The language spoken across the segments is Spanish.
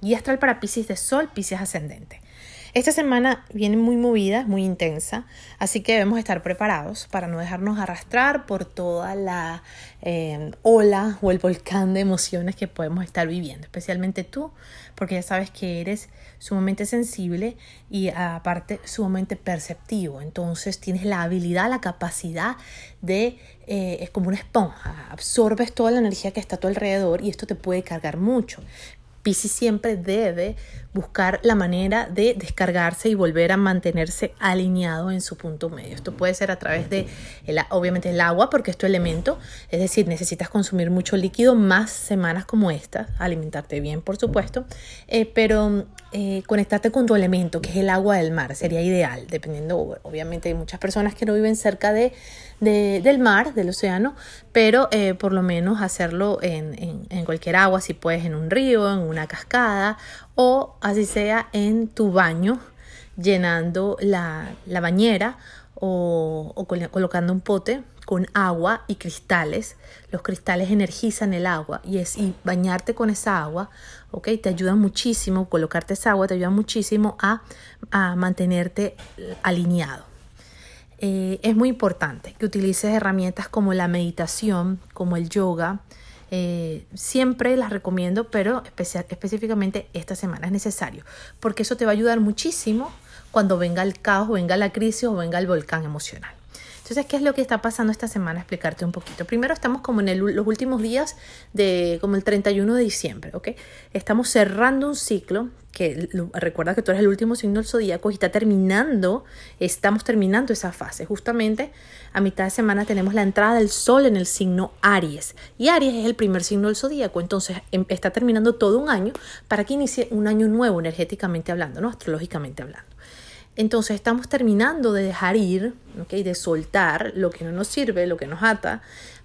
Guía astral para Pisces de Sol, Pisces ascendente. Esta semana viene muy movida, muy intensa, así que debemos estar preparados para no dejarnos arrastrar por toda la eh, ola o el volcán de emociones que podemos estar viviendo, especialmente tú, porque ya sabes que eres sumamente sensible y aparte sumamente perceptivo, entonces tienes la habilidad, la capacidad de, eh, es como una esponja, absorbes toda la energía que está a tu alrededor y esto te puede cargar mucho. Piscis siempre debe buscar la manera de descargarse y volver a mantenerse alineado en su punto medio. Esto puede ser a través de, el, obviamente, el agua, porque es tu elemento, es decir, necesitas consumir mucho líquido más semanas como esta, alimentarte bien, por supuesto, eh, pero eh, conectarte con tu elemento, que es el agua del mar, sería ideal, dependiendo, obviamente, hay muchas personas que no viven cerca de, del mar, del océano, pero eh, por lo menos hacerlo en, en cualquier agua, si puedes en un río, en una cascada o así sea en tu baño, llenando la, bañera o, colocando un pote con agua y cristales. Los cristales energizan el agua y, es, y bañarte con esa agua, ¿ok? Te ayuda muchísimo, colocarte esa agua te ayuda muchísimo a, mantenerte alineado. Eh, es muy importante que utilices herramientas como la meditación, como el yoga, eh, siempre las recomiendo, pero específicamente esta semana es necesario, porque eso te va a ayudar muchísimo cuando venga el caos, venga la crisis o venga el volcán emocional. Entonces, ¿qué es lo que está pasando esta semana? Explicarte un poquito. Primero, estamos como en los últimos días de como el 31 de diciembre, ¿ok? Estamos cerrando un ciclo que recuerda que tú eres el último signo del zodíaco y está terminando, estamos terminando esa fase. Justamente a mitad de semana tenemos la entrada del sol en el signo Aries y Aries es el primer signo del zodíaco, entonces em, está terminando todo un año para que inicie un año nuevo energéticamente hablando, ¿no? astrológicamente hablando. Entonces estamos terminando de dejar ir, de soltar lo que no nos sirve, lo que nos ata,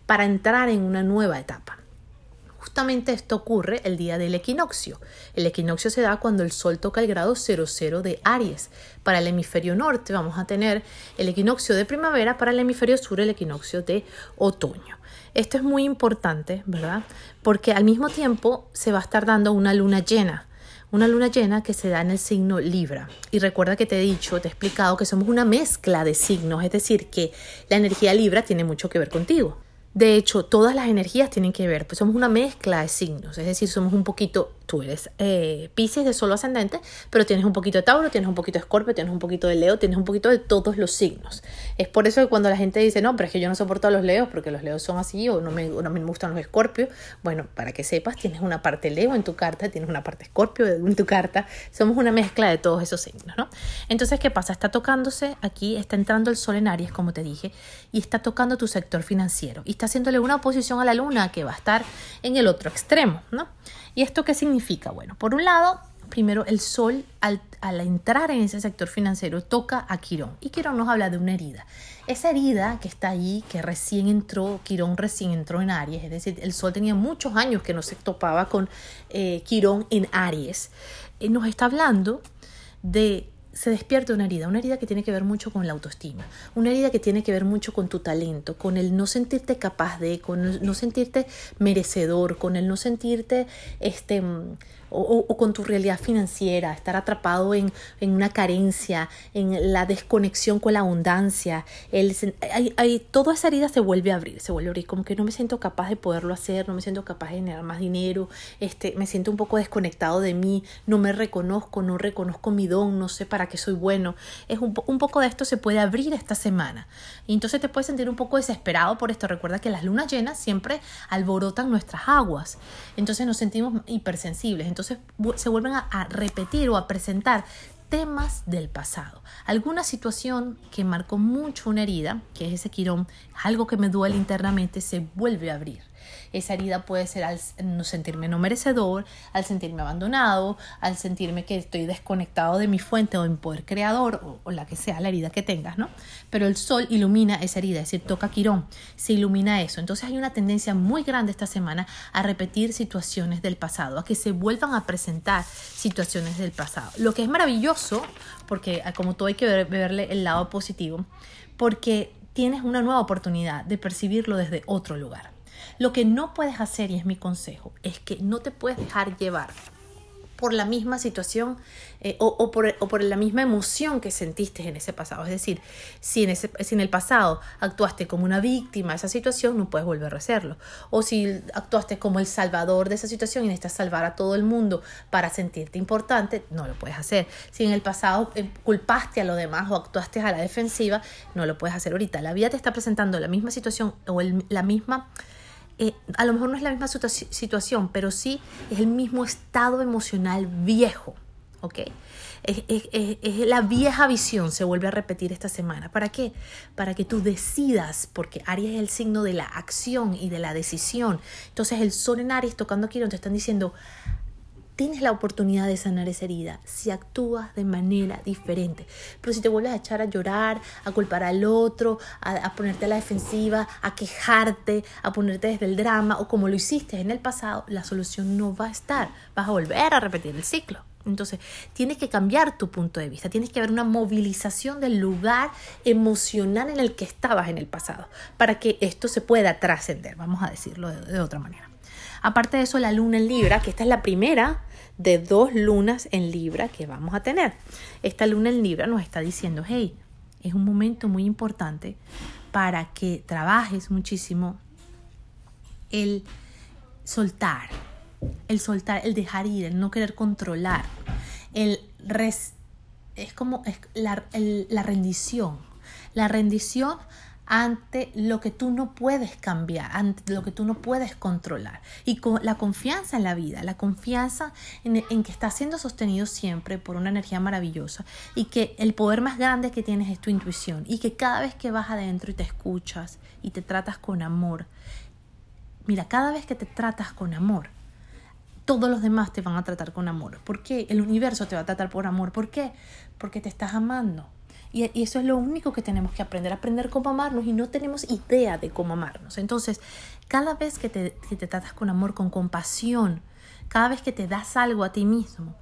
para entrar en una nueva etapa. Justamente esto ocurre el día del equinoccio. El equinoccio se da cuando el Sol toca el grado 00 de Aries. Para el hemisferio norte vamos a tener el equinoccio de primavera, para el hemisferio sur el equinoccio de otoño. Esto es muy importante, ¿verdad? Porque al mismo tiempo se va a estar dando una luna llena una luna llena que se da en el signo Libra. Y recuerda que te he dicho, te he explicado que somos una mezcla de signos, es decir, que la energía Libra tiene mucho que ver contigo. De hecho, todas las energías tienen que ver, pues somos una mezcla de signos, es decir, somos un poquito tú eres eh, Pisces de solo ascendente, pero tienes un poquito de Tauro, tienes un poquito de Escorpio, tienes un poquito de Leo, tienes un poquito de todos los signos. Es por eso que cuando la gente dice, no, pero es que yo no soporto a los Leos porque los Leos son así o no me, no me gustan los Escorpios, bueno, para que sepas, tienes una parte Leo en tu carta, tienes una parte Escorpio en tu carta, somos una mezcla de todos esos signos, ¿no? Entonces, ¿qué pasa? Está tocándose aquí, está entrando el Sol en Aries, como te dije, y está tocando tu sector financiero y está haciéndole una oposición a la Luna que va a estar en el otro extremo, ¿no? ¿Y esto qué significa? Bueno, por un lado, primero el sol al, entrar en ese sector financiero toca a Quirón y Quirón nos habla de una herida. Esa herida que está ahí, que recién entró, Quirón recién entró en Aries, es decir, el sol tenía muchos años que no se topaba con eh, Quirón en Aries, eh, nos está hablando de se despierta una herida, una herida que tiene que ver mucho con la autoestima, una herida que tiene que ver mucho con tu talento, con el no sentirte capaz de, con el no sentirte merecedor, con el no sentirte este o, con tu realidad financiera, estar atrapado en, una carencia, en la desconexión con la abundancia. El, hay, toda esa herida se vuelve a abrir, se vuelve a abrir, como que no me siento capaz de poderlo hacer, no me siento capaz de generar más dinero, este, me siento un poco desconectado de mí, no me reconozco, no reconozco mi don, no sé para qué soy bueno. Es un, un poco de esto se puede abrir esta semana. Y entonces te puedes sentir un poco desesperado por esto. Recuerda que las lunas llenas siempre alborotan nuestras aguas. Entonces nos sentimos hipersensibles. Entonces entonces se vuelven a, repetir o a presentar temas del pasado. Alguna situación que marcó mucho una herida, que es ese quirón, algo que me duele internamente, se vuelve a abrir. Esa herida puede ser al sentirme no merecedor, al sentirme abandonado, al sentirme que estoy desconectado de mi fuente o mi poder creador o, la que sea la herida que tengas, ¿no? Pero el sol ilumina esa herida, es decir, toca Quirón, se ilumina eso. Entonces hay una tendencia muy grande esta semana a repetir situaciones del pasado, a que se vuelvan a presentar situaciones del pasado. Lo que es maravilloso, porque ah, como todo hay que verle el lado positivo, porque tienes una nueva oportunidad de percibirlo desde otro lugar. Lo que no puedes hacer, y es mi consejo, es que no te puedes dejar llevar por la misma situación eh, o, por, o, por, la misma emoción que sentiste en ese pasado. Es decir, si en, ese, si en el pasado actuaste como una víctima de esa situación, no puedes volver a hacerlo. O si actuaste como el salvador de esa situación y necesitas salvar a todo el mundo para sentirte importante, no lo puedes hacer. Si en el pasado eh, culpaste a lo demás o actuaste a la defensiva, no lo puedes hacer ahorita. La vida te está presentando la misma situación o el, la misma eh, a lo mejor no es la misma situación, pero sí es el mismo estado emocional viejo, ¿ok? Es, es, la vieja visión, se vuelve a repetir esta semana. ¿Para qué? Para que tú decidas, porque Aries es el signo de la acción y de la decisión. Entonces el sol en Aries tocando Quirón te están diciendo, tienes la oportunidad de sanar esa herida si actúas de manera diferente. Pero si te vuelves a echar a llorar, a culpar al otro, a, ponerte a la defensiva, a quejarte, a ponerte desde el drama o como lo hiciste en el pasado, la solución no va a estar. Vas a volver a repetir el ciclo. Entonces, tienes que cambiar tu punto de vista, tienes que haber una movilización del lugar emocional en el que estabas en el pasado, para que esto se pueda trascender, vamos a decirlo de otra manera. Aparte de eso, la luna en Libra, que esta es la primera de dos lunas en Libra que vamos a tener. Esta luna en Libra nos está diciendo, hey, es un momento muy importante para que trabajes muchísimo el soltar, el soltar, el dejar ir, el no querer controlar, el es como la, la rendición. La rendición ante lo que tú no puedes cambiar, ante lo que tú no puedes controlar. Y con la confianza en la vida, la confianza en, en, que está siendo sostenido siempre por una energía maravillosa y que el poder más grande que tienes es tu intuición y que cada vez que vas adentro y te escuchas y te tratas con amor, mira, cada vez que te tratas con amor, todos los demás te van a tratar con amor. ¿Por qué? El universo te va a tratar por amor. ¿Por qué? Porque te estás amando y, eso es lo único que tenemos que aprender, aprender cómo amarnos y no tenemos idea de cómo amarnos. Entonces, cada vez que te, te tratas con amor, con compasión, cada vez que te das algo a ti mismo,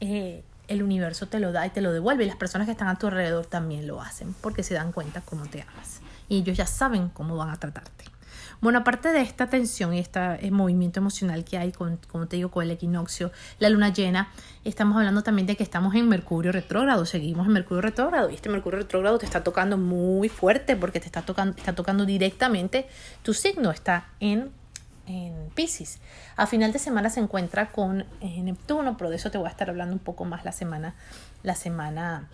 eh, el universo te lo da y te lo devuelve y las personas que están a tu alrededor también lo hacen porque se dan cuenta cómo te amas y ellos ya saben cómo van a tratarte. Bueno, aparte de esta tensión y este movimiento emocional que hay, con, como te digo, con el equinoccio, la luna llena, estamos hablando también de que estamos en Mercurio retrógrado, seguimos en Mercurio retrógrado y este Mercurio retrógrado te está tocando muy fuerte porque te está tocando, está tocando directamente tu signo, está en en Pisces. A final de semana se encuentra con Neptuno, pero de eso te voy a estar hablando un poco más la semana, la semana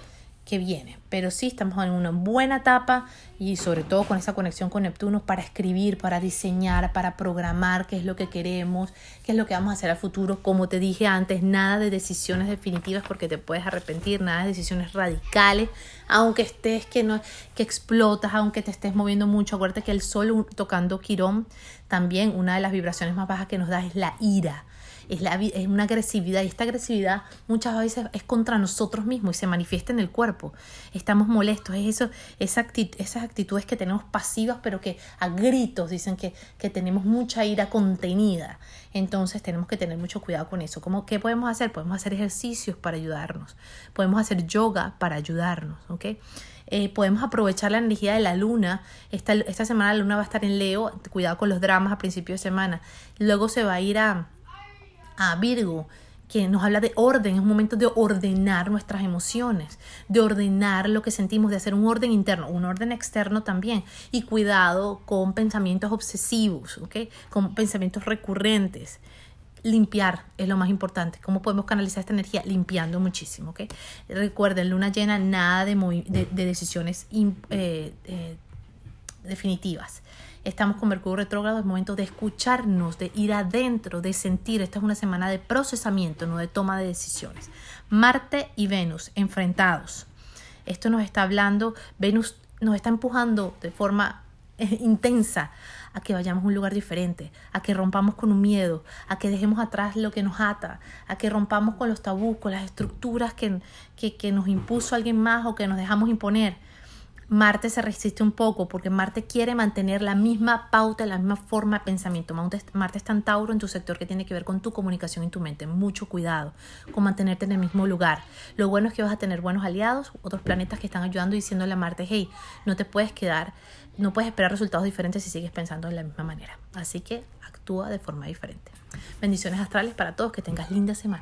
viene. Pero sí estamos en una buena etapa y sobre todo con esa conexión con Neptuno para escribir, para diseñar, para programar qué es lo que queremos, qué es lo que vamos a hacer al futuro. Como te dije antes, nada de decisiones definitivas porque te puedes arrepentir, nada de decisiones radicales, aunque estés que no que explotas, aunque te estés moviendo mucho. Acuérdate que el sol tocando Quirón, también una de las vibraciones más bajas que nos da es la ira es, la, es una agresividad y esta agresividad muchas veces es contra nosotros mismos y se manifiesta en el cuerpo. Estamos molestos, es eso, esa esas actitudes que tenemos pasivas pero que a gritos dicen que, que tenemos mucha ira contenida. Entonces tenemos que tener mucho cuidado con eso. ¿Cómo, ¿Qué podemos hacer? Podemos hacer ejercicios para ayudarnos, podemos hacer yoga para ayudarnos, ¿ok? Eh, podemos aprovechar la energía de la luna. Esta, esta semana la luna va a estar en Leo, cuidado con los dramas a principio de semana. Luego se va a ir a, a Virgo, que nos habla de orden, es un momento de ordenar nuestras emociones, de ordenar lo que sentimos, de hacer un orden interno, un orden externo también, y cuidado con pensamientos obsesivos, ¿ok? Con pensamientos recurrentes. Limpiar es lo más importante. ¿Cómo podemos canalizar esta energía? Limpiando muchísimo, ¿ok? Recuerden, luna llena, nada de, de, decisiones eh, eh, definitivas Estamos con Mercurio retrógrado, es momento de escucharnos, de ir adentro, de sentir. Esta es una semana de procesamiento, no de toma de decisiones. Marte y Venus enfrentados. Esto nos está hablando, Venus nos está empujando de forma eh, intensa a que vayamos a un lugar diferente, a que rompamos con un miedo, a que dejemos atrás lo que nos ata, a que rompamos con los tabús, con las estructuras que, que, que nos impuso alguien más o que nos dejamos imponer Marte se resiste un poco porque Marte quiere mantener la misma pauta, la misma forma de pensamiento. Marte está en Tauro en tu sector que tiene que ver con tu comunicación y tu mente. Mucho cuidado con mantenerte en el mismo lugar. Lo bueno es que vas a tener buenos aliados, otros planetas que están ayudando y diciéndole a Marte, hey, no te puedes quedar, no puedes esperar resultados diferentes si sigues pensando de la misma manera. Así que actúa de forma diferente. Bendiciones astrales para todos, que tengas linda semana.